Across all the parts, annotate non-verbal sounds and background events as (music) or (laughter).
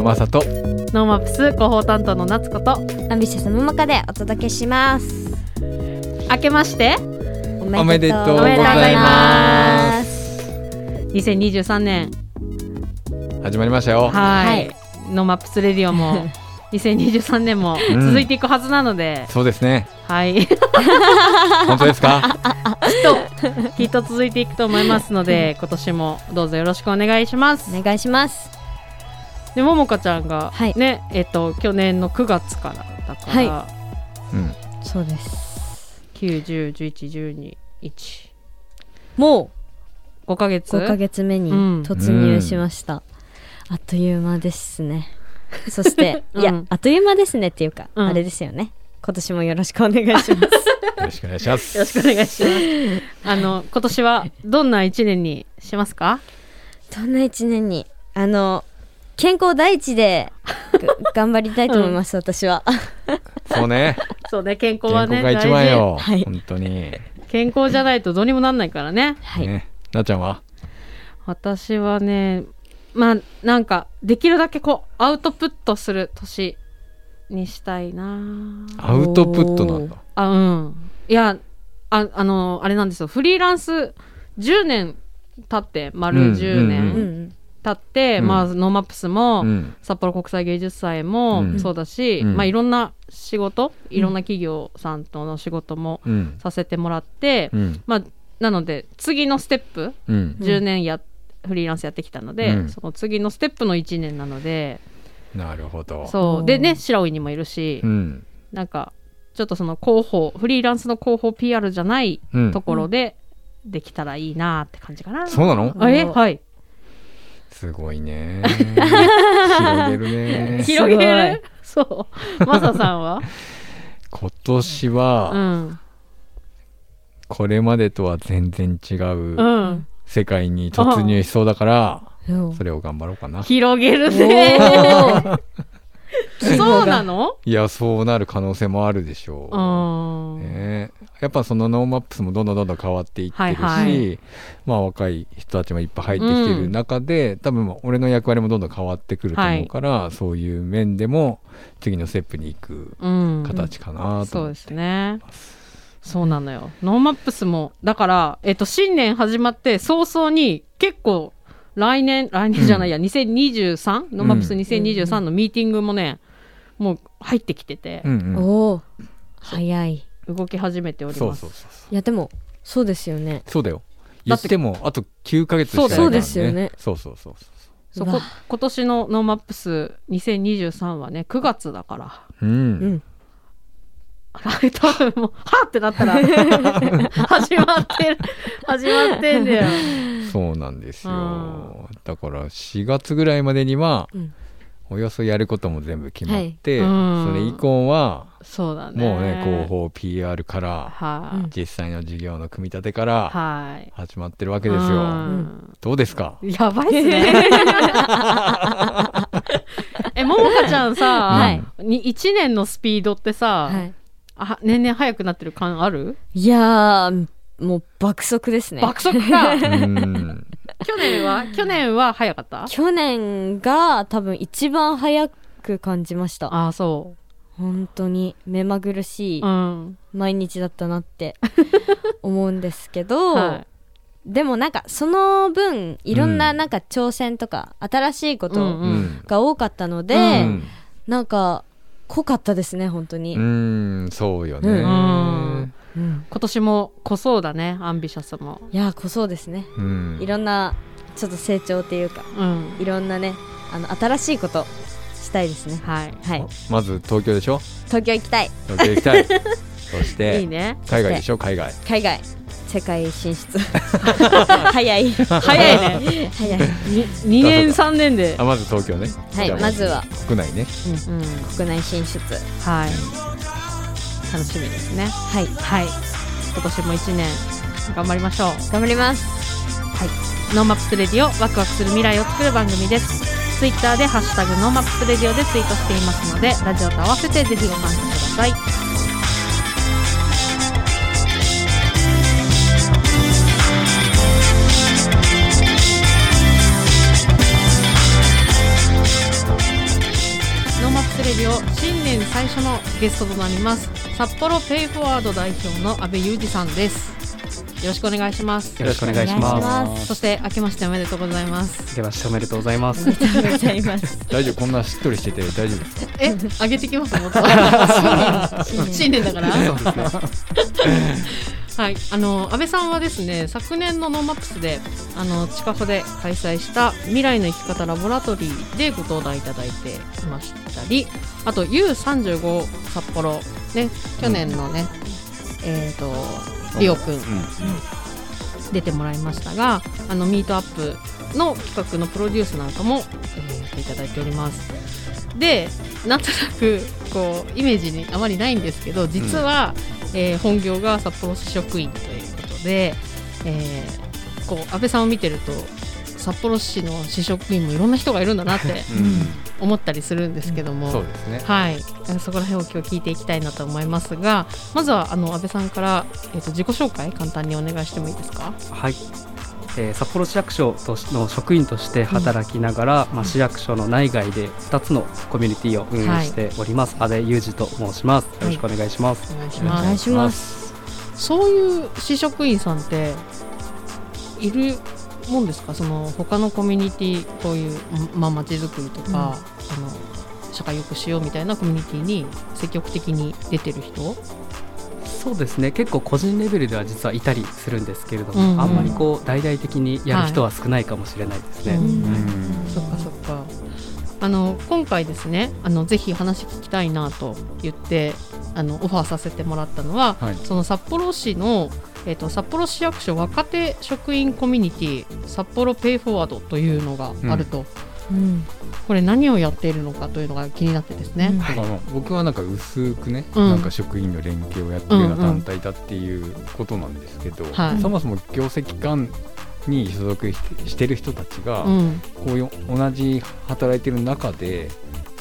のマサと。ノーマップス広報担当の夏子と。アンビシャスのもかでお届けします。明けまして。おおめでとうございます。ざいます。2023年。始まりましたよ。はい。はい。ノーマップスレディオも (laughs) 2023年もうん。続いていくはずなので、そうですね。はい。き (laughs) っ本当ですか？ときっと続いていくと思いますので今年もどうぞよろしくお願いします。お願いしますでももかちゃんが、はい。ねえっと去年の9月からだから、はうん。そうです。9、10、11、12、1、も5ヶ月？う5ヶ月目にうん。突入しました、あっという間ですね。(laughs) そして、いやうん。あっという間ですねっていうか、うん。あれですよね。今年もよろしくお願いします。(laughs) よろしくお願いします。よろしくお願いします。あの今年はどんな一年にしますか？どんな一年に？あの健康第一でが (laughs) 頑張りたいと思います、私は。そうね。そうね健康健はね康が一番よ、はい。本当に。健康じゃないとどうにもなんないからね。はい、ね。なっちゃんは？私はねまあなんかできるだけこうアウトプットする年にしたいな。アウトプットなんだ。あうん。いやああのあれなんですよ。フリーランス10年経って丸うん10うんう年ん経って、うん。まあノーマップスも、うん。札幌国際芸術祭もうん。そうだし、うん。まあ、いろんな仕事いろんな企業さんとの仕事もうんさせてもらって、うん。まあ、なので次のステップうん。10年や、フリーランスやってきたので、うん。その次のステップの1年なのでなるほど。そう。でね白老にもいるし、うん。なんかちょっとその広報フリーランスの広報 PR じゃないうん。ところでできたらいいなって感じかな。そうなの？あえはいすごいね。(laughs) 広げるね。広げる？そう。マサさんは？(laughs) 今年うはん。これまでとは全然違ううん。世界に突入しそうだからうん。それを頑張ろうかな。広げるね。そうなの？いやそうなる可能性もあるでしょう、うん。ね、やっぱそのノーマップスもどんどんどんどん変わっていってるし、はいはい。まあ若い人たちもいっぱい入ってきてる中で、多分俺の役割もどんどん変わってくると思うから、そういう面でも次のステップに行くうん。形かなとそうで思って、す。ね。そうなのよ。ノーマップスもだから、えっと、新年始まって早々に結構来年来年じゃないや、2023ノーマップス2023のミーティングもね、もう入ってきてて。うんうん。おー。早い動き始めております。そうそうそうそう。いやでもそうですよね。そうだよ。だってもうあと9ヶ月しかないから、ね、そうですよね。そうそうそうそう。こわ。今年のノーマップス2023はね9月だから。そううん、うん多分もうはってなったら (laughs) 始まってる始まってんだよ。そうなんですよ、うだから4月ぐらいまでには、うんおよそやることも全部決まって、はい。うん。それ以降はそうだね。もうね広報 PR からは実際の事業の組み立てからはい。始まってるわけですうよん。どうですか？やばいっすね。(laughs) えももかちゃんさ、はい。に1年のスピードってさ、はい。あ年々速くなってる感ある？いやーもう爆速ですね。爆速か。(laughs) うん。去年は？去年は早かった？去年が多分一番早く感じました。ああそ本当に目まぐるしいうん。毎日だったなって (laughs) 思うんですけど、はい。でもなんかその分いろんうなん。なんか挑戦とか新しいこうんとうん。が多かったので、うん。なんか濃かったですね本当に、うんそうよね、うんうん。今年も濃そうだねアンビシャスも。いやー濃そうですね。うん。いろんなちょっと成長っていうかうん。いろんなねあの新しいことしたいですね。はい。はい。まず東京でしょ？東京行きたい。東京行きたい。(laughs) そしていいね。海外でしょ？海外。海外。世界進出。(laughs) 早い。早いね。早い。に2年3年で。あまず東京ね。はいまずは。国内ね。うん。国内進出。はい楽しみですね。はい、はい、今年も1年頑張りましょう。頑張ります。はい。ノーマップスレディオワクワクする未来を作る番組です。ツイッターで「ハッシュタグノーマップスレディオ」でツイートしていますのでラジオと合わせてぜひご参加ください。ノーマップスレディオ年最初のゲストとなります札幌ペイフォワード代表の阿部裕二さんです。よろしくお願いします。よろしくお願いします。そして明けましておめでとうございます。す。では、おめでとうございます。ありがとうございます。(laughs) 大丈夫？こんなしっとりしてて大丈夫ですか？え上げてきます？もっと。(laughs) 新年。だから？はい、あの阿部さんはですね昨年のノーマップスであの近くで開催した未来の生き方ラボラトリーでご登壇いただいていましたりあと U35 札幌ね去年のね、えっ、とリオくん出てもらいましたがあのミートアップの企画のプロデュースなんかも、えーしていただいております。でなんとなくこうイメージにあまりないんですけど実は、えー本業が札幌市職員ということで、えーこう安倍さんを見てると札幌市の市職員もいろんな人がいるんだなって思ったりするんですけども、そうですね。はい、そこら辺を今日聞いていきたいなと思いますがまずはあの安倍さんから、えー、と自己紹介簡単にお願いしてもいいですか？はい。えー札幌市役所としの職員として働きながら、まあ、市役所の内外で2つのコミュニティを運営しております、阿部裕二と申します。よろしくお願いします、お願いしおます。願いします。そういう市職員さんっているもんですか？その他のコミュニティこういうまあ街づくりとか、うん。あの社会よくしようみたいなコミュニティに積極的に出てる人？そうですね。結構個人レベルでは実はいたりするんですけれども、うんうん。あんまりこう大々的にやる人は少ないかもしれないですね、はい。うん。そっかそっか。あの今回ですねあのぜひ話聞きたいなと言ってあのオファーさせてもらったのは、はい。その札幌市の、えっと札幌市役所若手職員コミュニティ札幌ペイフォワードというのがあると、うんこれ何をやっているのかというのが気になってですね。うん。だから僕はなんか薄くね、うん。なんか職員の連携をやってるような団体だっていうことなんですけど、はいそもそも業績官に所属してる人たちが、うんこういう同じ働い。てる中で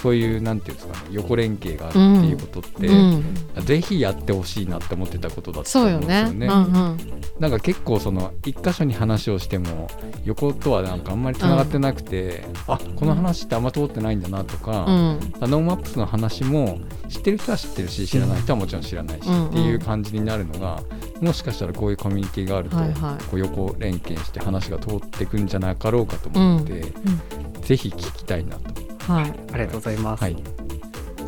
そういうなんていうんですかね横連携があるっていうことって、うん、ぜひやってほしいなって思ってたことだとそうよ思うんですよね。ね。うんうん。なんか結構その一箇所に話をしても横とはなんかあんまりつながってなくて、あこの話ってあんま通ってないんだなとか、うん。ノーマップスの話も知ってる人は知ってるし知らない人はもちろん知らないし、うんっていう感じになるのがもしかしたらこういうコミュニティがあると、はいはい。こう横連携して話が通っていくんじゃなかろうかと思って、ぜひ聞きたいなと。はい。ありがとうございます、はい。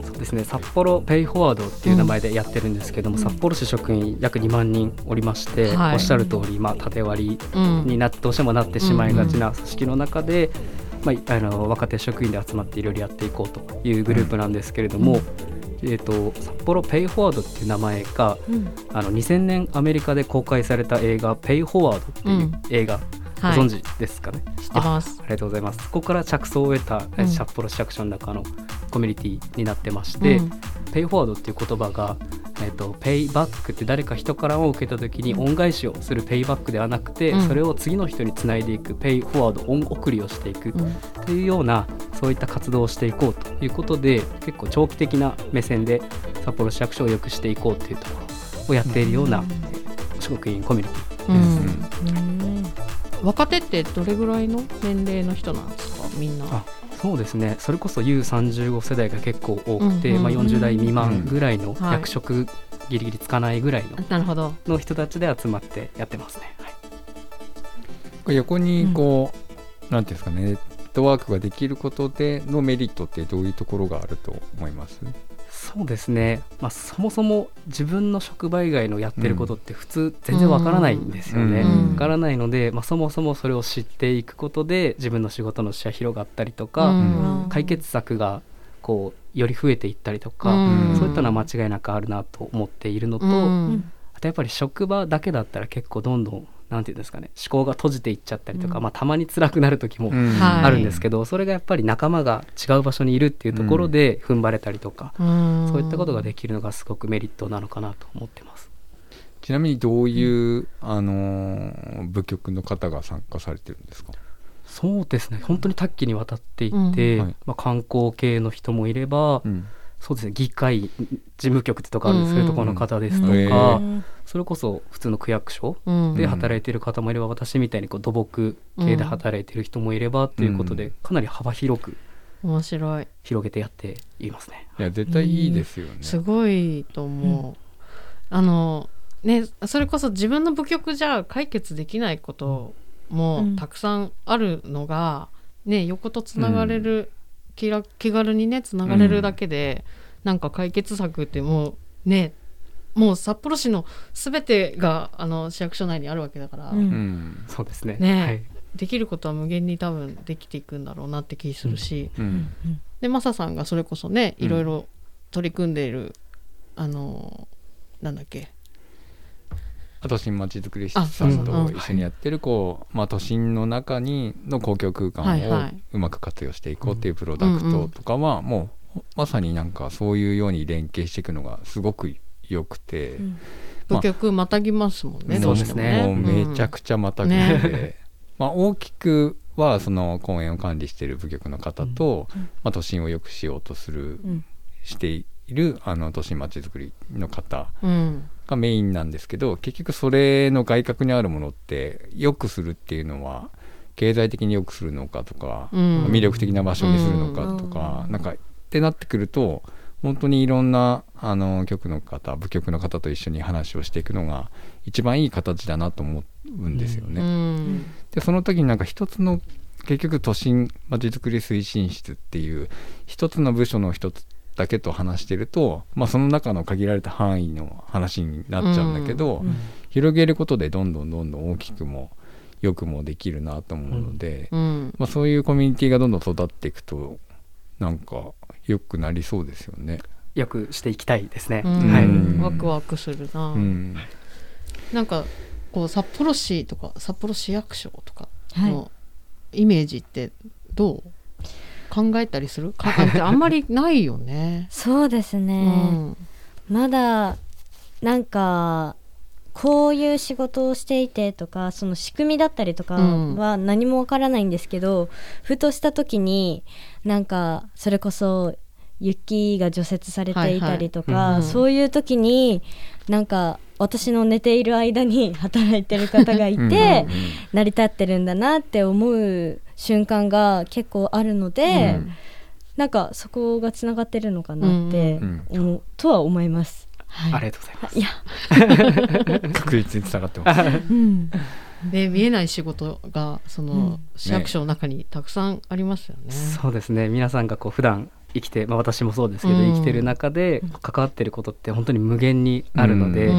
そうですね札幌ペイフォワードっていう名前でやってるんですけども、札幌市職員約2万人おりまして、はい。おっしゃる通りまあ縦割りうん。になってどうしてもなってしまいがちな組織の中で、まあ、あの若手職員で集まっていろいろやっていこうというグループなんですけれども、えー、と札幌ペイフォワードっていう名前がうん。あの2000年アメリカで公開された映画「ペイフォワード」っていう映画、ごはい。存知ですかね、知ってます。ありがとうございます。そこから着想を得た、えうん。札幌市役所の中のコミュニティになってまして、うん。ペイフォワードっていう言葉が、えっとペイバックって誰か人からを受けた時に恩返しをするペイバックではなくて、うん。それを次の人につないでいくペイフォワード恩送りをしていくうん。というようなそういった活動をしていこうということで結構長期的な目線で札幌市役所を良くしていこうというところをやっているような職員コミュニティうん。うん若手ってどれぐらいの年齢の人なんですか？みんな。あそうですね。それこそ U35 世代が結構多くて、うん。うんまあ、40代未満ぐらいのはい。役職ギリギリつかないぐらいの,、なるほど。の人たちで集まってやってますね。はい。横にこう、なんていうんですかねネットワークができることでのメリットってどういうところがあると思います？そうですね、まあ、そもそも自分の職場以外のやってることって普通全然わからないんですよね。わ、うん。からないので、まあ、そもそもそれを知っていくことで自分の仕事の視野広がったりとか、うん。解決策がこうより増えていったりとか、うん。そういったのは間違いなくあるなと思っているのと、うん。あとやっぱり職場だけだったら結構どんどんなんていうんですかね思考が閉じていっちゃったりとか、うん。まあ、たまに辛くなる時もあるんですけど、それがやっぱり仲間が違う場所にいるっていうところで踏ん張れたりとか、うん。そういったことができるのがすごくメリットなのかなと思ってます。ちなみにどういう、あのー部局の方が参加されてるんですか？そうですね。本当に多岐にわたっていて、まあ、観光系の人もいれば、うん。そうですね。議会事務局ってとこあるんですけど、うん。うんところの方ですとうんか、うんそれこそ普通の区役所うん。で働いている方もいれば、私みたいにこう土木系で働いている人もいればっていうことで、うん。かなり幅広く面白い。広げてやっていますね。いや絶対いいですよね。すごいと思う、あのねそれこそ自分の部局じゃ解決できないこともうん。たくさんあるのが、ね横とつながれる、気ら気軽にねつながれるだけで、なんか解決策ってもうねもう札幌市の全てがあの市役所内にあるわけだから、うん。うん。そうですね。ねはい。できることは無限に多分できていくんだろうなって気するし、うん。でマサさんがそれこそねうん。いろいろ取り組んでいる、あのなんだっけ？あと新まちづくりさんと一緒にやってるこう、まあ、都心の中にの公共空間をうまく活用していこうっていうプロダクトとかはもうまさになんかそういうように連携していくのがすごく良くて、うん。まあ。部局またぎますもんね、もどうしてもね。もうめちゃくちゃまたぐので、まあ、大きくはその公園を管理している部局の方と、まあ、都心を良くしようとする、うん。しているあの都心まちづくりの方うん。がメインなんですけど結局それの外角にあるものって良くするっていうのは経済的に良くするのかとか、うん。魅力的な場所にするのかとか、うん。なんかってなってくると本当にいろんなあの局の方部局の方と一緒に話をしていくのが一番いい形だなと思うんですようね。ん。でその時になんか一つの結局都心まちづくり推進室っていう一つの部署の一つだけと話してると、まあ、その中の限られた範囲の話になっちゃうんだけど、うん。広げることでどんどんどんどん大きくもよくもできるなと思うので、うん。まあ、そういうコミュニティがどんどん育っていくとなんか良くなりそうですよね。よくしていきたいですね。うんはい。うんワクワクするな、うんなんかこう札幌市とか札幌市役所とかはいのイメージってどう考えたりする？かああんまりないよね。(laughs) そうですうね、んまだなんかこういう仕事をしていてとかその仕組みだったりとかうんは何もわからないんですけど、ふとした時になんかそれこそ雪が除雪されていたりとか、はいはい。うんそういう時になんか私の寝ている間に働いてる方がいて、うん成り立ってるんだなって思う瞬間が結構あるので、うん。なんかそこがつながってるのかなってうん思う、とは思います。はい。ありがとうございます。いや、(laughs) 確実につながってます。うん、で見えない仕事がその、うん。市役所の中にたくさんありますよね。そうですね。皆さんがこう普段生きて、まあ、私もそうですけど、うん。生きてる中で関わってることって本当に無限にあるので、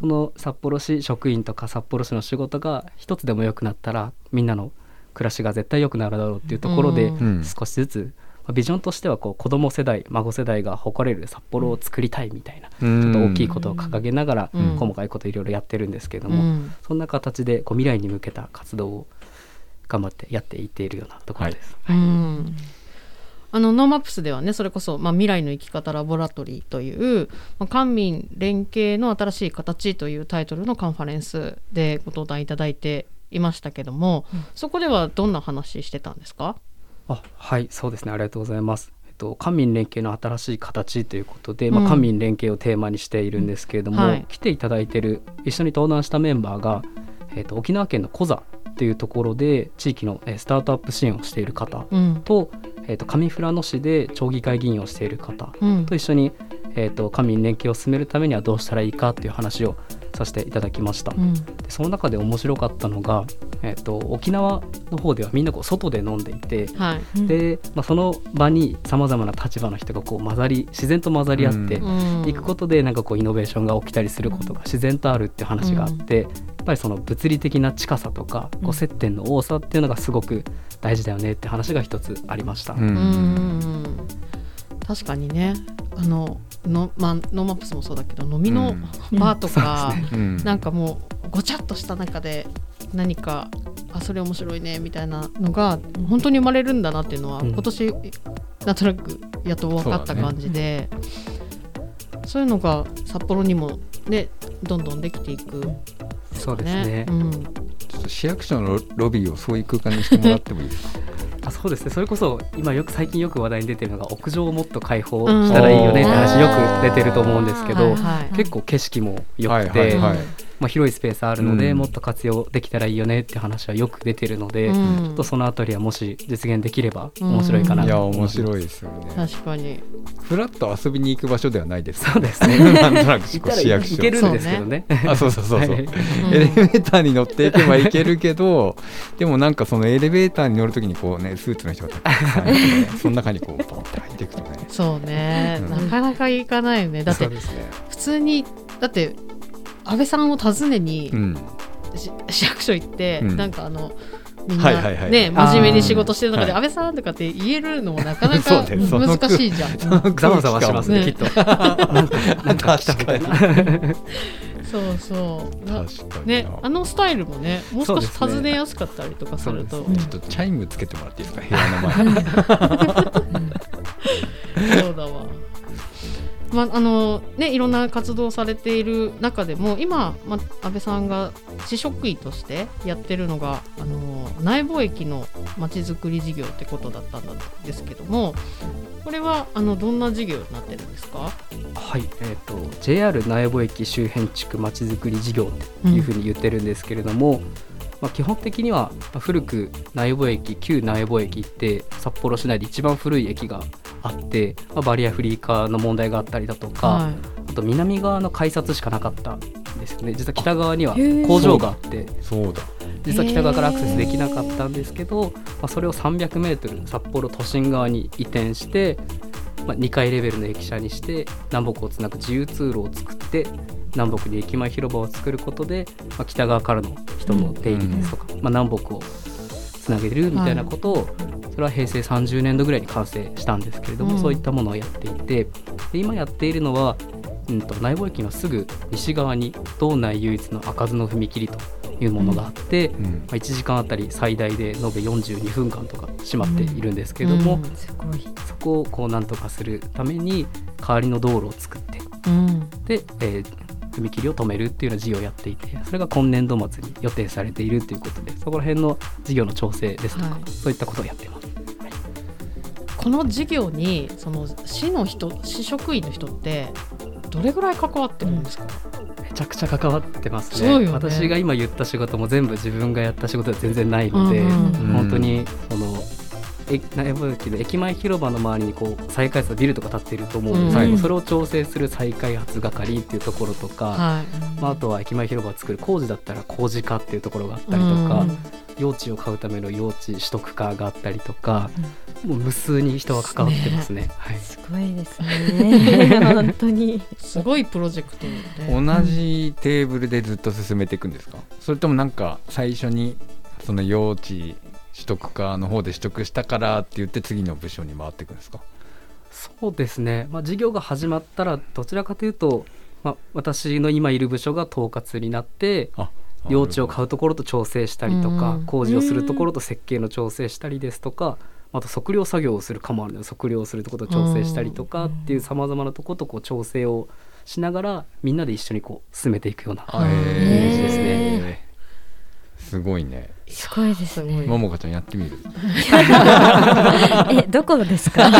その札幌市職員とか札幌市の仕事が一つでも良くなったらみんなの暮らしが絶対良くなるだろうっていうところで、少しずつ、まあビジョンとしてはこう子供世代孫世代が誇れる札幌を作りたいみたいな、ちょっと大きいことを掲げながら、うん。細かいこといろいろやってるんですけれども、うん。そんな形でこう未来に向けた活動を頑張ってやっていっているようなところです。うんあのノーマップスではねそれこそ、まあ、未来の生き方ラボラトリーという、まあ、官民連携の新しい形というタイトルのカンファレンスでご登壇いただいていましたけども、そこではどんな話してたんですか？あはいそうですね。ありがとうございます。えっと官民連携の新しい形ということで、まあ、うん官民連携をテーマにしているんですけれども、はい。来ていただいている一緒に登壇したメンバーが、えっと沖縄県のコザというところで地域のえースタートアップ支援をしている方うん。と,、えっと上富良野市で町議会議員をしている方うん。と一緒に、えっと官民連携を進めるためにはどうしたらいいかという話をさせていただきました。うん。でその中で面白かったのが、えっと沖縄の方ではみんなこう外で飲んでいて、はい。で、まあ、その場にさまざまな立場の人がこう混ざり自然と混ざり合ってうん。いくことでなんかこうイノベーションが起きたりすることが自然とあるっていう話があって、やっぱりその物理的な近さとかこう接点の多さっていうのがすごく大事だよねって話が一つありました。うん。うん。確かにね。あのの、まあ、ノーマップスもそうだけど飲みのバーとか、うん。なんかもうごちゃっとした中で何かあそれ面白いねみたいなのが本当に生まれるんだなっていうのは、うん。今年なんとなくやっと分かった感じでそう,、いうのが札幌にもねどんどんできていく、そうですね。うん、ちょっと市役所のロロビーをそういう空間にしてもらってもいいですか？(laughs) あそうですね。それこそ今よく最近よく話題に出てるのが屋上をもっと開放したらいいよねって話うんよく出てると思うんですけど、はいはい。結構景色も良くて、はいはいはいまあ、広いスペースあるので、うん。もっと活用できたらいいよねって話はよく出てるので、うん。ちょっとそのあたりはもし実現できれば面白いかな。といや面思います白いですよね。確かに。フラッと遊びに行く場所ではないですそうですね。なんとなく市役所。いけるんですけどね。あそうそうそうそう、はい。うんエレベーターに乗っていけばいけるけどでもなんかそのエレベーターに乗るときにこうねスーツの人がたくさんいてその中にこうポンって入っていくとね。そうね、うん。なかなか行かないよね。だってそうですね。普通にだって安倍さんを訪ねに、うん。し市役所行って、うん。なんかあのみんな、ね真面目に仕事してる中で、安倍さんとかって言えるのもなかなか (laughs) 難しいじゃん。ざわざわしますねね。きっと。(laughs) なんかなんか来たみたいなそうそう。ね、あのスタイルもね、もう少し尋ねやすかったりとかすると、ちょっとチャイムつけてもらっていいですか？部屋の前。に (laughs) そうだわ。まあのね、いろんな活動されている中でも今、まあ、安倍さんが市職員としてやってるのがあの内房駅のまちづくり事業ってことだったんですけどもこれはあのどんな事業になってるんですか？はい、えー、と JR 苗穂駅周辺地区まちづくり事業というふうに言ってるんですけれども、まあ、基本的にはまあ古く苗穂駅旧苗穂駅って札幌市内で一番古い駅があって、まあ、バリアフリー化の問題があったりだとか、はあと南側の改札しかなかったんですよね。実は北側には工場があってそうだ。実は北側からアクセスできなかったんですけど、まあ、それを 300m 札幌都心側に移転して、まあ、2階レベルの駅舎にして南北をつなぐ自由通路を作って南北に駅前広場を作ることで、まあ、北側からの人の出入りですとか、まあ、南北をつなげるみたいなことを、それは平成30年度ぐらいに完成したんですけれども、うん。そういったものをやっていてで今やっているのは、うん、と内房駅のすぐ西側に道内唯一の開かずの踏切というものがあって、うん。まあ、1時間あたり最大で延べ42分間とか閉まっているんですけれども、うん。そこをこうなんとかするために代わりの道路を作ってうん。で、えー踏切を止めるっていうような事業をやっていてそれが今年度末に予定されているということでそこら辺の事業の調整ですとか、はい。そういったことをやっています。この事業にその市の人市職員の人ってどれぐらい関わってるんですか、めちゃくちゃ関わってますね。ね。私が今言った仕事も全部自分がやった仕事は全然ないので、うんうん。本当にそのえ苗穂駅の駅前広場の周りにこう再開発のビルとか建っていると思うんですけど、うんそれを調整する再開発係っていうところとか、はい。まあ、あとは駅前広場を作る工事だったら工事課っていうところがあったりとか、うん。用地を買うための用地取得課があったりとか、もう無数に人が関わってますね。はい。すごいですね。(laughs) 本当に。すごいプロジェクトで、同じテーブルでずっと進めていくんですか？それともなんか最初にその用地取得課の方で取得したからって言って次の部署に回っていくんですか？そうですね、まあ、事業が始まったらどちらかというと、まあ、私の今いる部署が統括になってあ用地を買うところと調整したりとか、うん。工事をするところと設計の調整したりですとか、あと測量作業をするかもあるので測量をするところと調整したりとかっていうさまざまなところとこう調整をしながらみんなで一緒にこう進めていくようなあへー。へーですねすごいね。すごいですね。ももかちゃんやってみる？(laughs) えどこですか？(laughs) い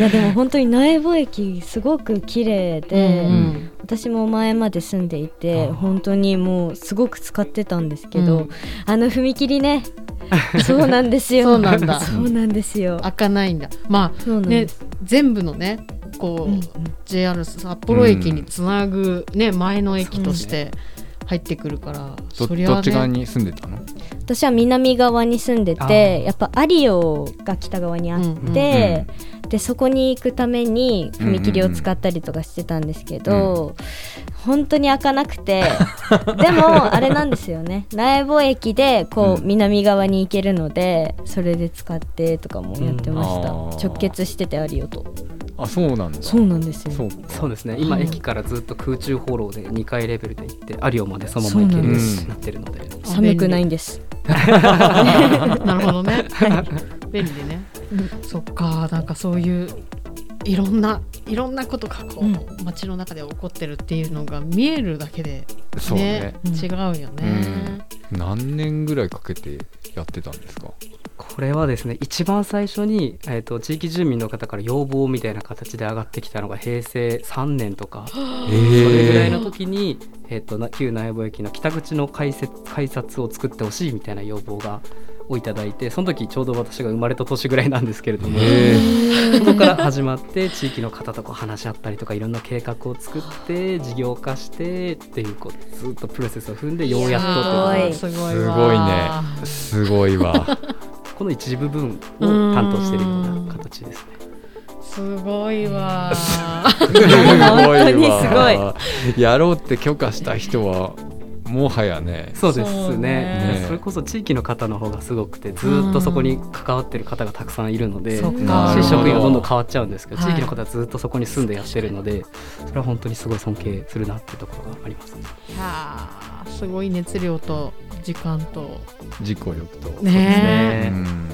やでも本当に苗穂駅すごく綺麗で、うん。私も前まで住んでいて本当にもうすごく使ってたんですけど、うん。あの踏切ね。(laughs) そうなんですよ。そうなんだ。そうなんですよ。開かないんだ。まそうなんあねです、全部のねこう、うんうん。JR 札幌駅につなぐ、ね前の駅として入ってくるから、どね。どっち側に住んでたの？私は南側に住んでてやっぱ有オが北側にあって、でそこに行くために踏切を使ったりとかしてたんですけど、本当に開かなくて (laughs) でもあれなんですよね。苗穂駅でこううん。南側に行けるのでそれで使ってとかもやってました、うん。直結してて有オとあそうなんだ。そうなんですよ。そうか。そうですね。今うん駅からずっと空中放浪で2階レベルで行って有オまでそのまま行けるようになってるので。寒くないんです。(laughs) なるほどね、便利でね、そっか。なんかそういういろんないろんなことがこう、うん。街の中で起こってるっていうのが見えるだけでそうね。違うよね、何年ぐらいかけてやってたんですか？ここれはですね一番最初に、えー、と地域住民の方から要望みたいな形で上がってきたのが平成3年とかそれぐらいの時に、えー、とな旧苗穂駅の北口の改札改札を作ってほしいみたいな要望がをいただいてその時ちょうど私が生まれた年ぐらいなんですけれどもそこから始まって地域の方とこう話し合ったりとかいろんな計画を作って事業化してっていうこうずっとプロセスを踏んでようやっとってすすごい。すわごいね。すごいわ (laughs) この一部分を担当しているような形ですね。すごいわす本当にすごい。わやろうって許可した人はもはやね。そうですね。ね。それこそ地域の方の方がすごくてずっとそこに関わってる方がたくさんいるので、そっか。新職員はどんどん変わっちゃうんですけど、はい。地域の方はずっとそこに住んでやってるのでそれは本当にすごい尊敬するなっていうところがあります、ね、いやーすごい熱量と時間と。自己力と、ね。うん。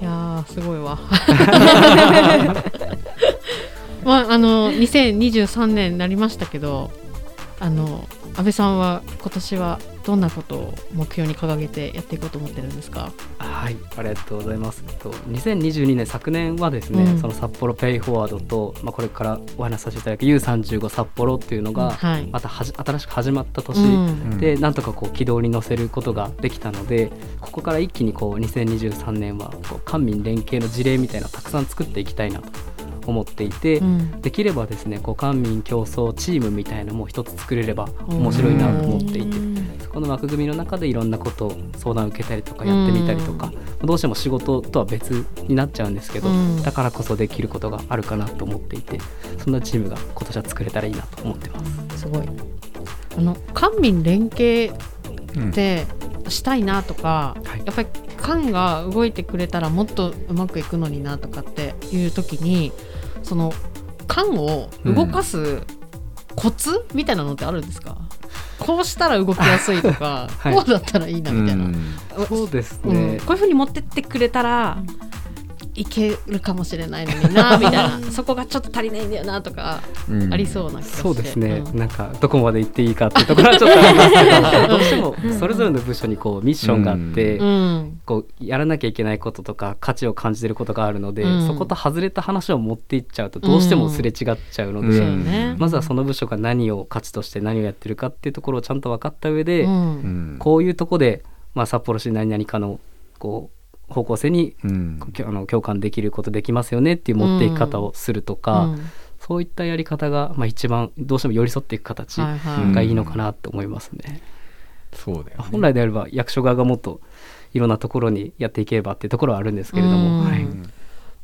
いやーすごいわ。(laughs) まああの2023年になりましたけどあの安倍さんは今年はどんなことを目標に掲げてやっていこうと思ってるんですか？はいありがとうございます。と2022年昨年はですね、うん。その札幌ペイフォワードと、まあ、これからお話しさせていただく U35 札幌っていうのがはい。またはじ新しく始まった年、うん。でなんとかこう軌道に乗せることができたのでここから一気にこう2023年はこう官民連携の事例みたいなのをたくさん作っていきたいなと思っていて、うん。できればですねこう官民競争チームみたいなのも一つ作れれば面白いなと思っていてそこの枠組みの中でいろんなことを相談を受けたりとかやってみたりとかどうしても仕事とは別になっちゃうんですけどうん。だからこそできることがあるかなと思っていてそんなチームが今年は作れたらいいなと思ってます。すごい。あの官民連携うん。ってしたいなとか、はい。やっぱり官が動いてくれたらもっとうまくいくのになとかっていう時にその官を動かすコツみたいなのってあるんですか、こうしたら動きやすいとか、(laughs) はい。こうだったらいいなみたいな、うん。そうですうん。ね、こういうふうに持ってってくれたら、いけるかもしれないのにな (laughs) みたいな。そこがちょっと足りないんだよなとかうん。ありそうな気がして、そうですね、うん。なんかどこまで行っていいかっていうところはちょっとありますけど。どうしてもそれぞれの部署にこうミッションがあって、うん。こうやらなきゃいけないこととか価値を感じてることがあるので、うん。そこと外れた話を持っていっちゃうとどうしてもすれ違っちゃうので、まずはその部署が何を価値として何をやってるかっていうところをちゃんと分かった上で、うん。うんこういうとこで、まあ、札幌市何々かのこう方向性にうん。あの共感できることできますよねっていう持っていき方をするとか、うん。そういったやり方が、まあ、一番どうしても寄り添っていく形がいいのかなって思いますね。そうだよね。本来であれば役所側がもっといろんなところにやっていければっていうところはあるんですけれども、うん。はい。うん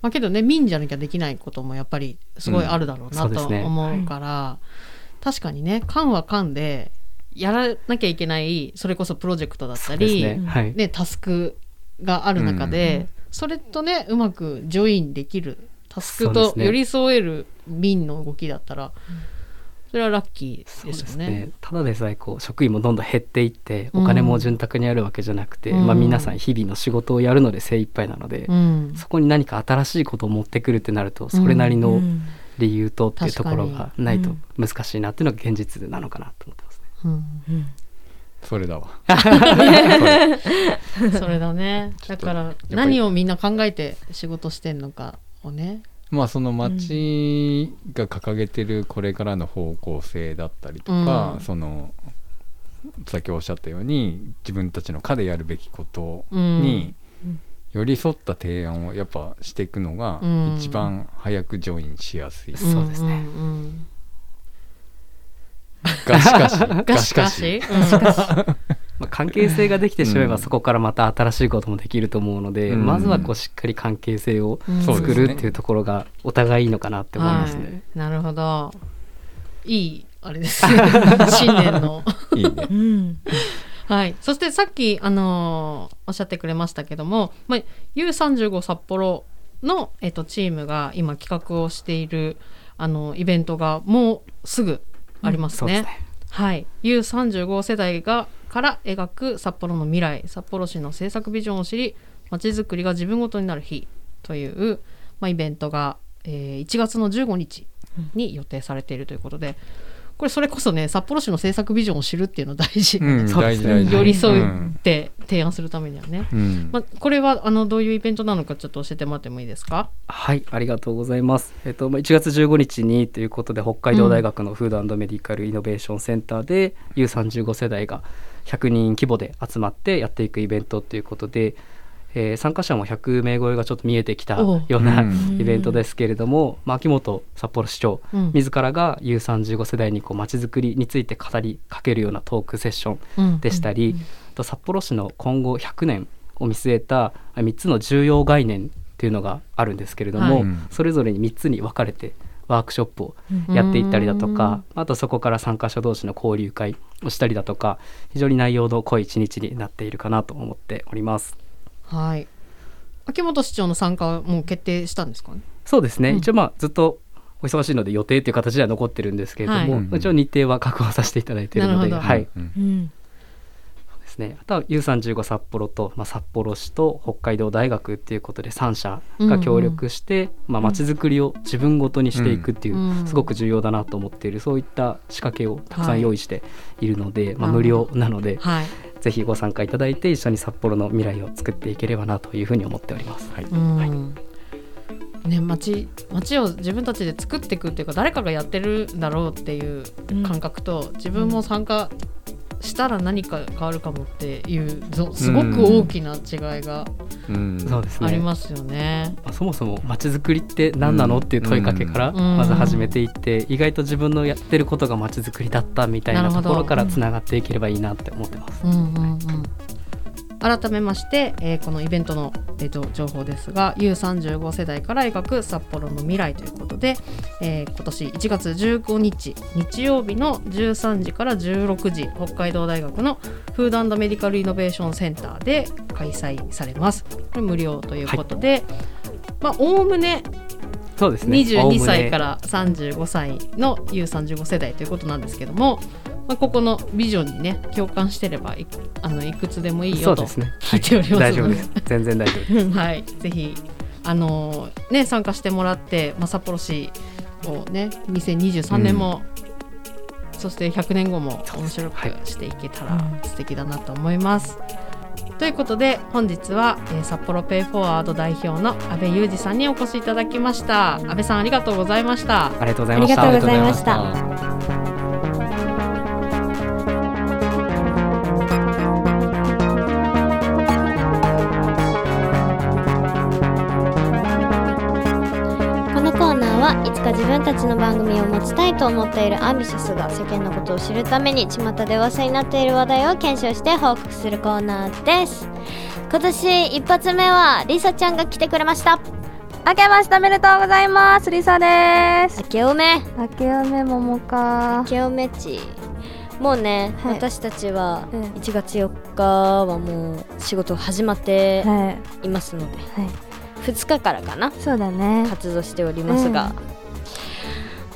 まあ、けどね民じゃなきゃできないこともやっぱりすごいあるだろうなと思うから、確かにね官は官でやらなきゃいけないそれこそプロジェクトだったり、ね。はい。ね、タスクがある中で、それとねうまくジョインできるタスクと寄り添える民の動きだったら、それはラッキーですよね。ただでさえこう職員もどんどん減っていってお金も潤沢にあるわけじゃなくて、うん。まあ、皆さん日々の仕事をやるので精一杯なので、うん。そこに何か新しいことを持ってくるってなるとそれなりのうん理由とっていうところがないと難しいなっていうのが現実なのかなと思ってますね。うんうんそれだわ。(laughs) それだね。だから何をみんな考えて仕事してんのかをね。まあその町が掲げてるこれからの方向性だったりとか、うん。そのさっきおっしゃったように自分たちの課でやるべきことうん。に寄り添った提案をやっぱしていくのがうん。一番早くジョインしやすい、そうですね。んんうんがしかしがしかし、まあ、関係性ができてしまえばそこからまた新しいこともできると思うので、うんまずはこうしっかり関係性を作るっていうところがお互いいいのかなって思いますね。はい、なるほどいいあれです新年のいいねうんはいそしてさっきあのーおっしゃってくれましたけども、まあ、U35 札幌の、えっと、チームが今企画をしているあのイベントがもうすぐありますね。そうですねはい、U35 世代がから描く札幌の未来札幌市の政策ビジョンを知りまちづくりが自分ごとになる日という、まあ、イベントが、えー1月の15日に予定されているということでこれそれこそね札幌市の政策ビジョンを知るっていうの大事、うん、そうですね。寄り添うんって提案するためにはね、うん。まあ、これはあのどういうイベントなのかちょっと教えてもらってもいいですか？はい、ありがとうございます。えっと、まあ1月15日にということで、北海道大学のフードメディカルイノベーションセンターで、U35 世代が100人規模で集まってやっていくイベントということで、えー参加者も100名超えがちょっと見えてきたようなうん。イベントですけれども、まあ、秋元札幌市長うん。自らが U35 世代にこう街づくりについて語りかけるようなトークセッションうん。でしたり、あと札幌市の今後100年を見据えた3つの重要概念っていうのがあるんですけれども、はい。それぞれに3つに分かれてワークショップをやっていったりだとか、あとそこから参加者同士の交流会をしたりだとか非常に内容の濃い一日になっているかなと思っております。はい。秋元市長の参加はもう決定したんですかね？そうですね、うん。一応まあずっとお忙しいので予定という形では残ってるんですけれども、はい。一応日程は確保させていただいているので、はい、うんうんですね、あとは U35 札幌と、まあ、札幌市と北海道大学っていうことで3社が協力してまあ、街づくりを自分ごとにしていくっていう、うん。すごく重要だなと思っているそういった仕掛けをたくさはい。ん用意しているので、まあ、なるほど無料なのではい。ぜひご参加いただいて一緒に札幌の未来を作っていければなというふうに思っております。はい。うん。ね、街街を自分たちで作っていくっていうか誰かがやってるんだろうっていう感覚と、自分も参加したら何か変わるかもっていうぞすごく大きな違いがありますよね。まあそもそも街づくりって何なのっていう問いかけからうん。まず始めていって意外と自分のやってることが街づくりだったみたいなところからつながっていければいいなって思ってます。うんうんうん改めまして、えーこのイベントの、えーと情報ですが U35 世代から描く札幌の未来ということで、えー今年1月15日日曜日の13時から16時北海道大学のフードメディカルイノベーションセンターで開催されます。これ無料ということで、まあおおむねそうですね。22歳らから35歳の U35 世代ということなんですけども、まあ、ここのビジョンにね共感してればいあのいくつでもいいよとそうですね。聞いておりますので。大丈夫です。全然大丈夫です。(laughs) はい、ぜひあのね参加してもらって、まあ、札幌市をね2023年も、そして100年後も面白くしていけたら素敵だなと思います。ということで本日は、えー札幌ペイフォワード代表の阿部裕二さんにお越しいただきました。阿部さんありがとうございました。ありがとうございました持ちたいと思っているアンビシャスが世間のことを知るために巷で噂になっている話題を検証して報告するコーナーです。今年一発目はリサちゃんが来てくれました。明けましておめでとうございます。リサです。明けおめ。明けおめ桃か。明けおめち。もうね、はい。私たちはうん。1月4日はもう仕事始まってはい。いますので、はい。2日からかな。そうだね。活動しておりますが、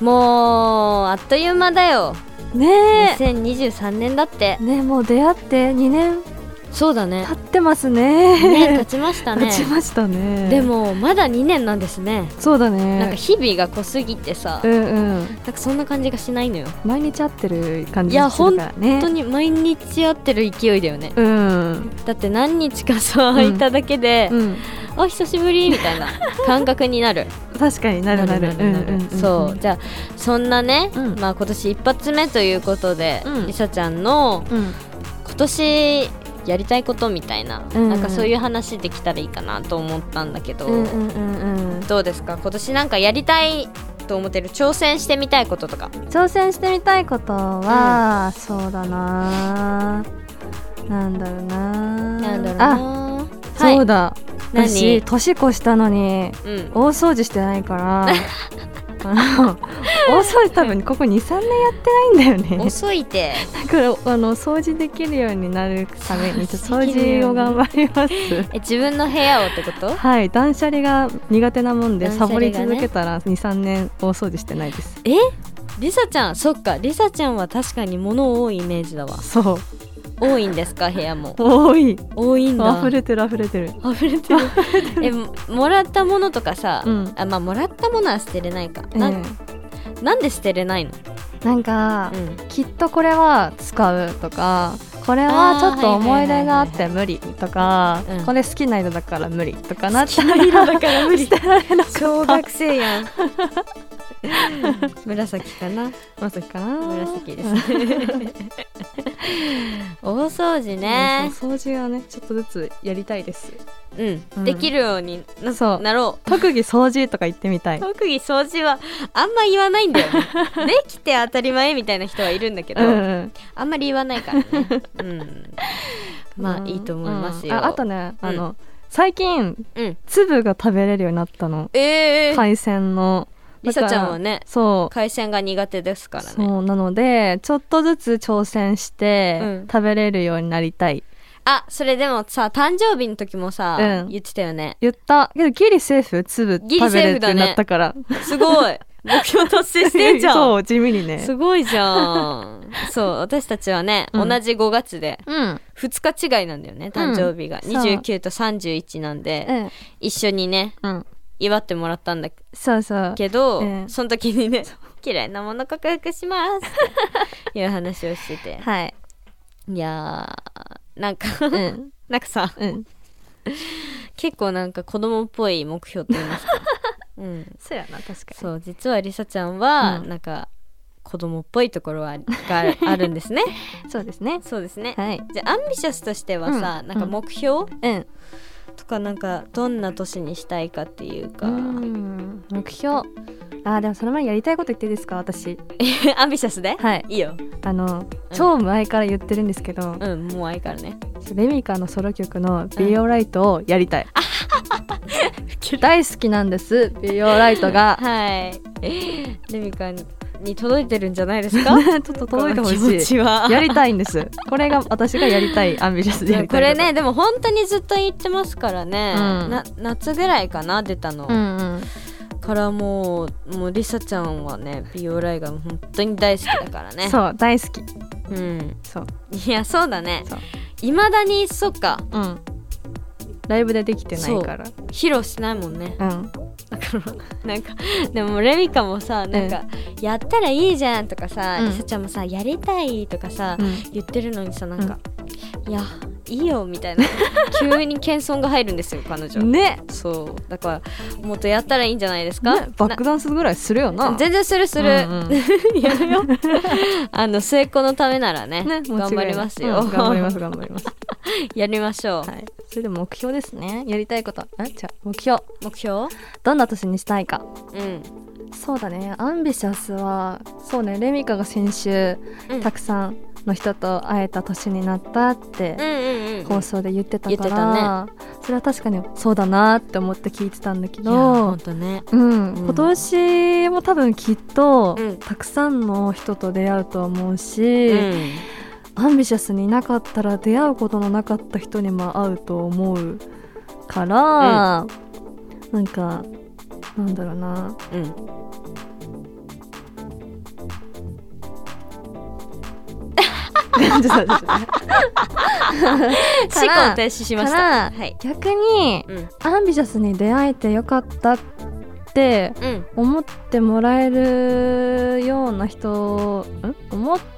もうあっという間だよ。ね2023年だって。えねえもう出会って2年そうだね。経ってますね。ね経ちましたね。経ちましたね。でもまだ2年なんですね。そうだね。なんか日々が濃すぎてさ、うんうん。なんかそんな感じがしないのよ。毎日会ってる感いやじするからね。本当に毎日会ってる勢いだよね。うん。だって何日かさん。空いただけで、うん。あ久しぶりみたいな感覚になる。(laughs) 確かになるなる。なるなるそう。じゃあそんなね、うん。まあ今年一発目ということで、うん。りさちゃんのうん。今年やりたいことみたいな、うんなんかそういう話できたらいいかなと思ったんだけど、うんうんうんうん。どうですか？今年なんかやりたいと思ってる挑戦してみたいこととか。挑戦してみたいことは、そうだな。なんだろうな。なんだろうあなそうだ。何？私年越したのにうん。大掃除してないから (laughs) あの大掃除多分ここ23年やってないんだよね。遅いて。だからあの掃除できるようになるためにちょっと掃除を頑張ります。(laughs) え自分の部屋をってこと？はい断捨離が苦手なもんで、サボり続けたら23年大掃除してないです。え？りさちゃんそっか。りさちゃんは確かに物多いイメージだわ。そう多いんですか？部屋も。多い。多いんだ。溢れてる溢れてる。溢れてる。(laughs) えももらったものとかさ、うん。あまあもらったものは捨てれないか。な,、え。なんで捨てれないの？えなんか、うん。きっとこれは使うとかこれはちょっと思い出があって無理とかうん。これ好きな色だから無理とかなったら色だから無理。(laughs) 小学生やん紫かな？紫かな？紫です。ね (laughs) 大掃除ね。掃除はねちょっとずつやりたいです。うん、うん。できるようになそう。なろう。特技掃除とか言ってみたい。特技掃除はあんま言わないんだよね。(laughs) できて当たり前みたいな人はいるんだけど、うんうんあんまり言わないからね。うん。(laughs) まあいいと思いますよ、うん。ああとねあの、最近うん。粒が食べれるようになったの。ええー。海鮮のりさちゃんはねそう。海鮮が苦手ですからね。そうなのでちょっとずつ挑戦して、うん。食べれるようになりたい。あそれでもさ誕生日の時もさ、うん。言ってたよね。言った。けどギリセーフ粒ギリ食べれるってセーフだね。なったから。すごい。目標達成してんじゃん。(laughs) そう地味にね。すごいじゃん。(laughs) そう私たちはね、うん。同じ5月でうん。2日違いなんだよね誕生日が、そう。29と31なんで、うん。一緒にねうん祝ってもらったんだそうそう。けど、うん。その時にね嫌いなもの克服しますって (laughs) いう話をしてて。はい。いやーなんかうん。なんか (laughs) さうん。結構なんか子供っぽい目標って言いますか？(laughs) うん。そうやな確かに。そう実はりさちゃんは、うん。なんか子供っぽいところはがあるあるんですね。そうですね。そうですね、はい。じゃあアンビシャスとしてはさ、うん。なんか目標、うんとかなんかどんな年にしたいかっていうか、うん目標。あーでもその前にやりたいこと言っていいですか私。(laughs) アンビシャスで？はい。いいよ。あの超前から言ってるんですけど、うんもう愛からね。レミカのソロ曲の「ビオライト」をやりたい、(laughs) (laughs) 大好きなんですビオライトが。はい。レミカに届いてるんじゃないですか？(laughs) ちょっと届いてほしい。ちは。やりたいんです。これが私がやりたいアンビシャスでやりたい。(laughs) これねでも本当にずっと言ってますからね、うん。な夏ぐらいかな出たの、うんうんからもうもうりさちゃんはね美容ライが本当に大好きだからね。そう大好き。うん。そう。いやそうだね。いまだにそっか。うんライブでできてないから。披露しないもんね。うん。だからなんかでもレミカもさなんか、やったらいいじゃんとかさ、うん。りさちゃんもさやりたいとかさ、うん。言ってるのにさなんか、いやいいよみたいな。(laughs) 急に謙遜が入るんですよ彼女。ね。そう。だからもっとやったらいいんじゃないですか、ねバックダンスぐらいするよな。全然するする、うんうん。(laughs) やるよ (laughs) あの末っ子のためならねね頑張りますよ、うん頑張ります頑張ります。やりましょう、はいそれで目標ですね。やりたいこと。えじゃあ目標。目標？どんな年にしたいか。うん。そうだね。アンビシャスはそうね。レミカが先週、うん。たくさんの人と会えた年になったってうんうんうん放送で言ってたから、それは確かにそうだなって思って聞いてたんだけどとね。うん、うん。今年も多分きっと、うん。たくさんの人と出会うと思ううし、んアンビシャスにいなかったら出会うことのなかった人にも会うと思うから、なんかなんだろうな。うん。(laughs) 思考停止しました。はい。逆にうん。アンビシャスに出会えてよかったってうん。思ってもらえるような人ん？思って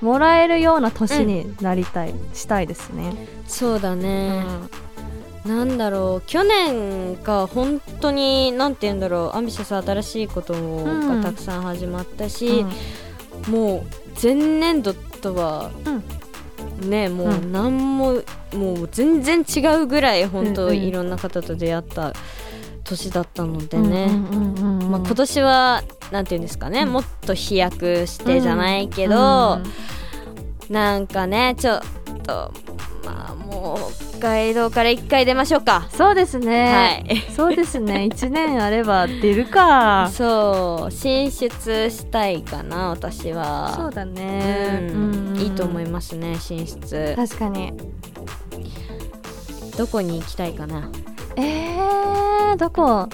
もらえるような年になりたい、したいですね。そうだね、なんだろう。去年が本当になんて言うんだろう。アンビシャス新しいことうん。がたくさん始まったうしん、もう前年度とは、ねもううん。何も、もう全然違うぐらい本当、うんうん。いろんな方と出会った年だったのでね、今年はなんて言うんですかね、うん。もっと飛躍してじゃないけど、うんなんかねちょっとまあもう北海道から一回出ましょうか。そうですね、はい。そうですね。(laughs) 1年あれば出るか。そう。進出したいかな私は。そうだね、うん。いいと思いまますね進出。確かに。どこに行きたいかなえー、どこ？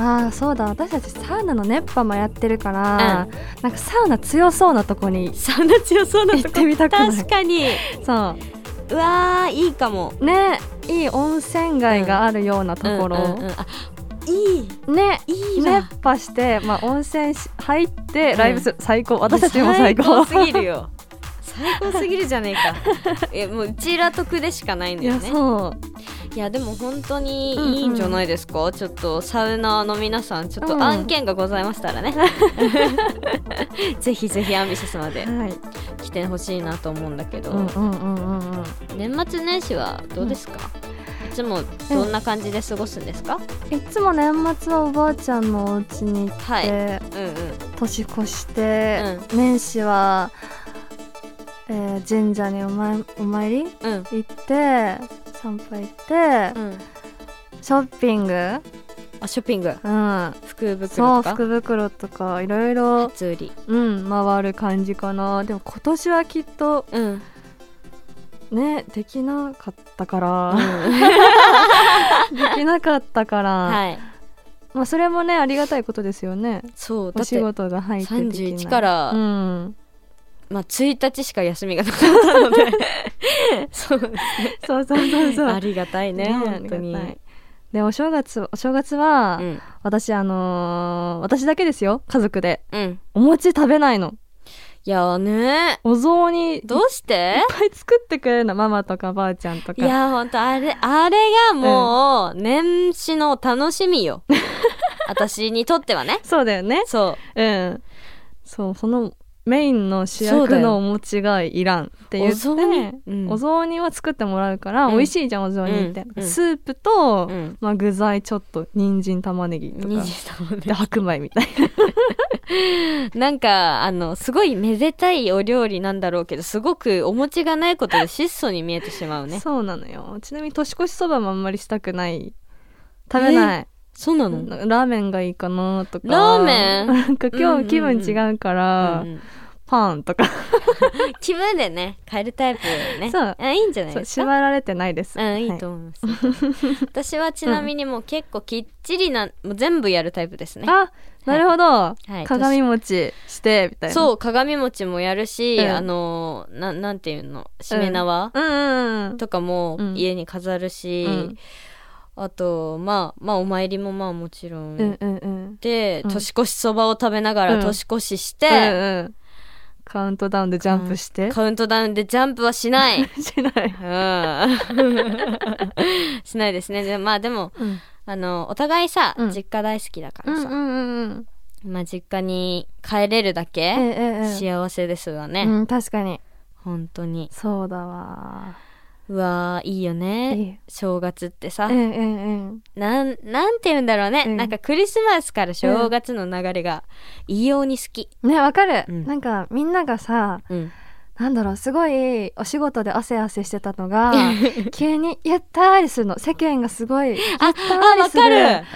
ああそうだ。私たちサウナの熱波もやってるから、なんかサウナ強そうなとこにサウナ強そうなとこ。行ってみたくない？確かに。そう。わーいいかも。ねいい温泉街があるようなところ、うんうんうんあいい。ねいいわ。熱波して、まあ、温泉し入ってライブする、最高。私たちも最高最高。すぎるよ。(laughs) 最高すぎるじゃねえか。えもううちら得でしかないんだいやよねそういやでも本当にいいんじゃないですか、ちょっとサウナーの皆さんちょっうんと案件がございましたらね、(laughs) ぜひぜひアンビシャスまではい。来てほしいなと思うんだけど、うんうんうんうんうん。年末年始はどうですか、いつもどんな感じで過ごすんですか、いつも年末はおばあちゃんのお家に行って、はい。うんうん。年越して、年始は、えー神社にお参お参りうん。行って参拝行って、うん。ショッピング、あショッピング。うん、福袋そうとか福袋とかいろいろ、初売り。うん、回る感じかな。でも今年はきっとうん。ねできなかったから、(laughs) できなかったから、はい。まあそれもねありがたいことですよね。そうだってお仕事が入ってできない。31から、うん、まあ1日しか休みがなかったので。そうそうそうそうそう。ありがたいねね本当に。でお正月お正月は、うん。私あのー私だけですよ家族で。うん。お餅食べないの。いやーね。お雑煮。どうして？いっぱい作ってくれるの。ママとかばあちゃんとか。いやほんとあれあれがもう年始の楽しみよ。(laughs) 私にとってはね。そうだよね。そう。うん。そうそのメインの主役のお餅がいらんって言ってお雑煮？うん。お雑煮は作ってもらうから、うん。美味しいじゃんお雑煮って、うん。うん。スープと、うん。まあ、具材ちょっと人参玉ねぎとか。で白米みたいな。(laughs) んかあのすごいめでたいお料理なんだろうけどすごくお餅がないことで質素に見えてしまうな、ね。そうなのよ。ちなみに年越しそばもあんまりしたくない。食べない、そうなの？ラーメンがいいかなとか。ラーメン？なんか今日気分違うから、うんうんパンとか。(laughs) 気分でね変えるタイプね。そう。あいいんじゃないですか？縛られてないです、うんいいはと思います、私はちなみにもう結構きっちりなもう全部やるタイプですね。あなるほど、い。鏡餅してみたいな。そう鏡餅もやるし、うん。あのななんていうの？しめ縄うん。とかもうん。家に飾るし、うんあとまあまあお参りもまあもちろん、うんうんうん。で、うん。年越しそばを食べながうん。ら年越しして、うんうんカウントダウンでジャンプして、カウントダウンでジャンプはしない。(laughs) しない、うん。(laughs) しないですね。でまあでもうん、あのお互いさ、うん。実家大好きだからさ、うんうんうんまあ実家に帰れるだえけえええ。幸せですわね、うん確かに。本当に。そうだわうわーいいよね。いい。正月ってさ、ええええなんなんて言うんだろうね、うん。なんかクリスマスから正月の流れが異様に好き、ねわかる、うん。なんかみんながさうん、なんだろうすごいお仕事で汗汗してたのが (laughs) 急にゆったりするの。世間がすごいゆったありする。わかる。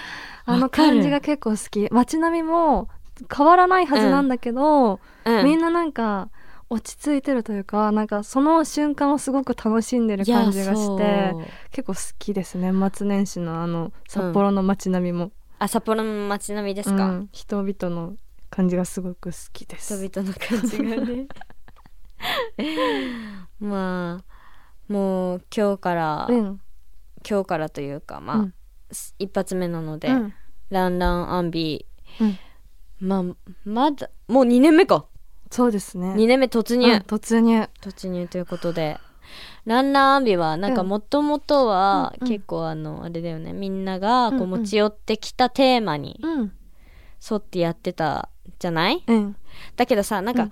あの感じが結構好き。街並みも変わらないはずなんだけど、うん。みんななんか落ち着いてるというかなんかその瞬間をすごく楽しんでる感じがして結構好きです年末年始のあの札幌の街並みも、あ札幌の街並みですか、うん。人々の感じがすごく好きです。人々の感じがね。(laughs) まあもう今日から、うん。今日からというかまあ、うん。一発目なので、うん。ランランアンビ、うん。まあまだもう2年目かそうですね。2年目突入、うん突入。突入ということで。ランランアンビはなんかうん。もともとはうんうん。結構あのあれだよね。みんながこうん。ううん持ち寄ってきたテーマにうん。沿ってやってたじゃない？うん。だけどさなんか、うん。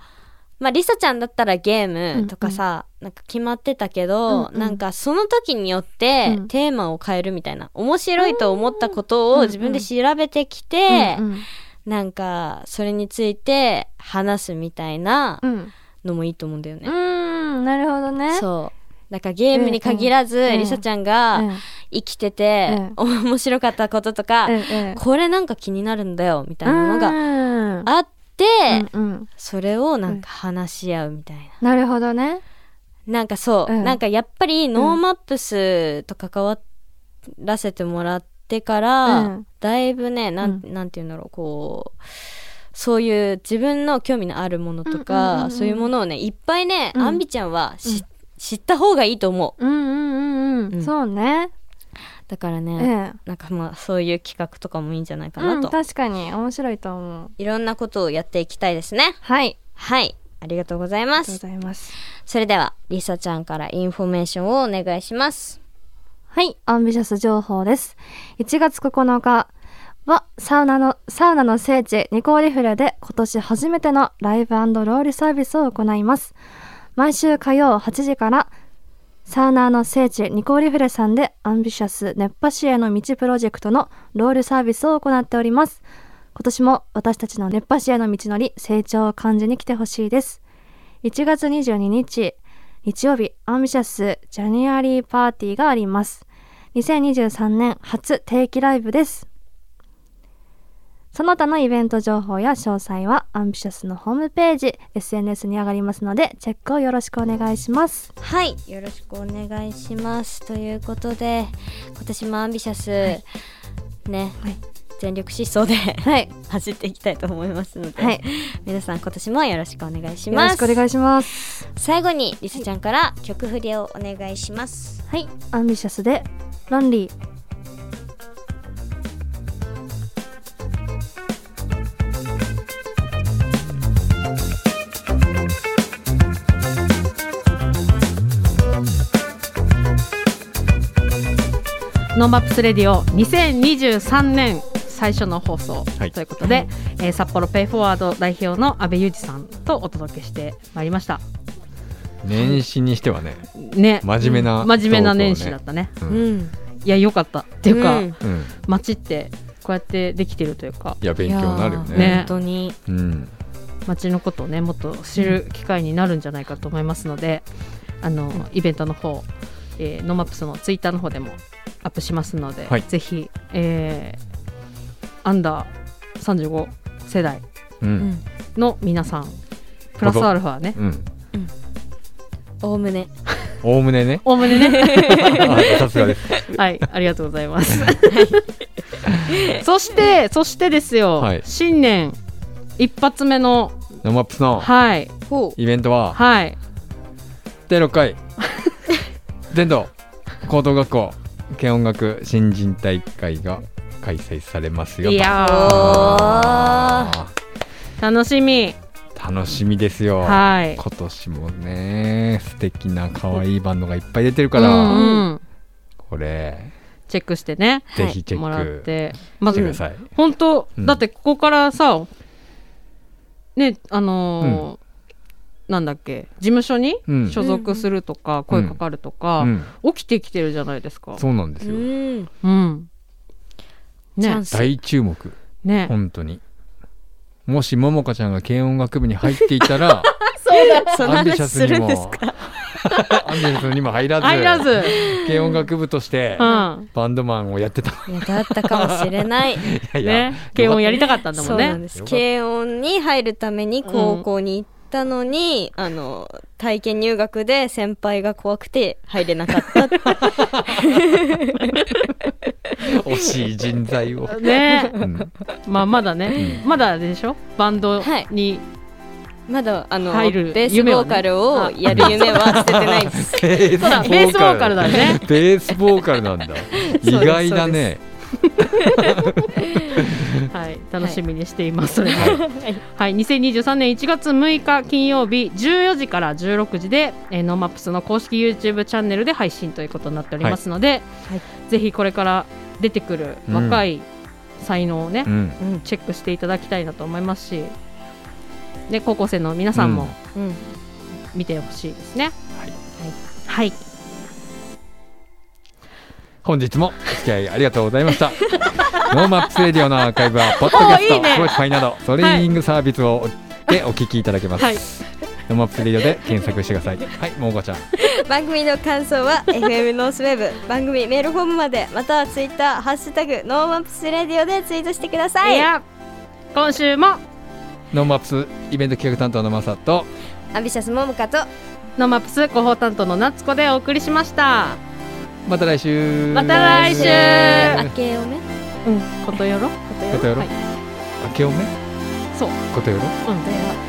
まあリサちゃんだったらゲームとかさ、なんか決まってたけど、うんうん。なんかその時によってうん。テーマを変えるみたいな面白いと思ったことを自分で調べてきて、うんなんかそれについて話すみたいなうん。のもいいと思うんだよね。うんなるほどね。そう。だからゲームに限らず、うん。リサちゃんがうん。生きてて、面白かったこととか、ええこれなんか気になるんだよみたいなのががあって、うんうん。それをなんか話し合うみたいな。なるほどね。なんかそう、うん。なんかやっぱりノーマップスと関わらせてもらってから、うん。だいぶねなん,、なんて言うんだろうこうそういう自分の興味のあるものとか、うんうんうんうんそういうものをねいっぱいね、うん。アンビちゃんはし、知った方がいいと思う。うんうんうんうん、うん。そうね。だからえね、えなんかまあそういう企画とかもいいんじゃないかう、なんと、確かに面白いと思う。いろんなことをやっていきたいですね。はい。はい。ありがとうございまありがとうすございます。それではりさちゃんからインフォメーションをお願いしますはい、アンビシャス情報です。1月9日はサウナの、サウナの聖地ニコーリフレで今年初めてのライブロウリュサービスを行います。毎週火曜8時からサウナーの聖地ニコーリフレさんでアンビシャス熱波師への道プロジェクトのロウリュサービスを行っております。今年も私たちの熱波師への道のり成長を感じに来てほしいです。1月22日日曜日、アンビシャス January Party があります。2023年初定期ライブです。その他のイベント情報や詳細はアンビシャスのホームページ、SNS に上がりますので、チェックをよろしくお願いします。はいよろしくお願いしますということで今年もアンビシャス、ね、はい全力疾走ではい。(laughs) 走っていきたいと思いますので、はい。皆さん今年もよろしくお願いしよろますしくお願いします。最後にりさちゃんから曲振りをお願いしますはい。アンビシャスで、ロンリー。ノーマップスレディオ2023年最初の放送はい。ということで、えー札幌ペイフォワード代表の阿部裕二さんとお届けしてまいりました。年始にしてはねね。真面目な真面目な年始だったね。ううん。ん。いや良かった。っていうか、うん。うん街ってこうやってできてるというか。いや勉強になるよね。ね本当に。うん。街のことをねもっと知る機会になるんじゃないかと思いますので、あのイベントの方、えーノーマップスのツイッターの方でもアップしますので、はい。ぜひ、えーアンダー35世代の皆さん。プラスアルファね。うん。おおむね。おおむねね。おおむねね。(laughs) あさすがです。(laughs) はいありがとうございます。(laughs) そしてそしてですよ、はい。新年一発目のノマップスのはい。ほイベントははい。第6回。全道高等学校軽音楽新人大会が開催されますよ。といや楽しみ。ー楽しみですよ。はい。今年もね素敵な可愛いバンドがいっぱい出てるから、うんうん。これチェックしてね。ぜひチェもらっックて。まずしてください、本当、うん。だってここからさねあのーなんだっけ事務所にうん。所属するとか、声かかるとか、うん、起きてきてるじゃないですか。そうなんですよ、うんうんね。大注目。ね。本当に。もしももかちゃんが軽音楽部に入っていたら (laughs) そのアンビシャスにも。ですか？(laughs) アンビシャスにも入らず入らず、軽音楽部としてうん。バンドマンをやってた。いやだったかもしれない。(laughs) いやいやね。軽音やりたかったんだもそんね。うなんです。よかった軽音に入るために高校に行ったのに、あの体験入学で先輩が怖くて入れなかった惜しい人材を、(laughs) ね。うん。まあまだね、まだあれでしょ？バンドに、まだあの入るベースボーカルをやる夢は捨ててないです。ベースボーカル。だね。ベースボーカルなんだ。意外だね (laughs) はい、楽しみにしています、それもはい、2023年1月6日金曜日14時から16時で、えーノーマップスの公式 YouTube チャンネルで配信ということになっておりますので、はい。ぜひこれから出てくる若い才能をね、うん。うんチェックしていただきたいなと思いますし、で高校生の皆さんもうん。見てほしいですね。はい。はい、本日もお付き合いありがとうございました。ノーマップスレディオのアーカイブはポッドキャストおーいいね。Spotify などストリーミングサービスをでお聞きいただけます、はい。ノーマップスレディオで検索してください。はいもうかちゃん。番組の感想は (laughs) FM ノースウェブ。番組メールフォームまでまたはツイッターハッシュタグノーマップスレディオでツイートしてください。いや今週も。ノーマップスイベント企画担当のマサとアンビシャスモモカとノーマップス広報担当の夏子でお送りしました。また来週。また来週。明けおめ？うん、ことよろ？ことよろ、はい。明けおめ？そう。ことよろ？うん。ことよああ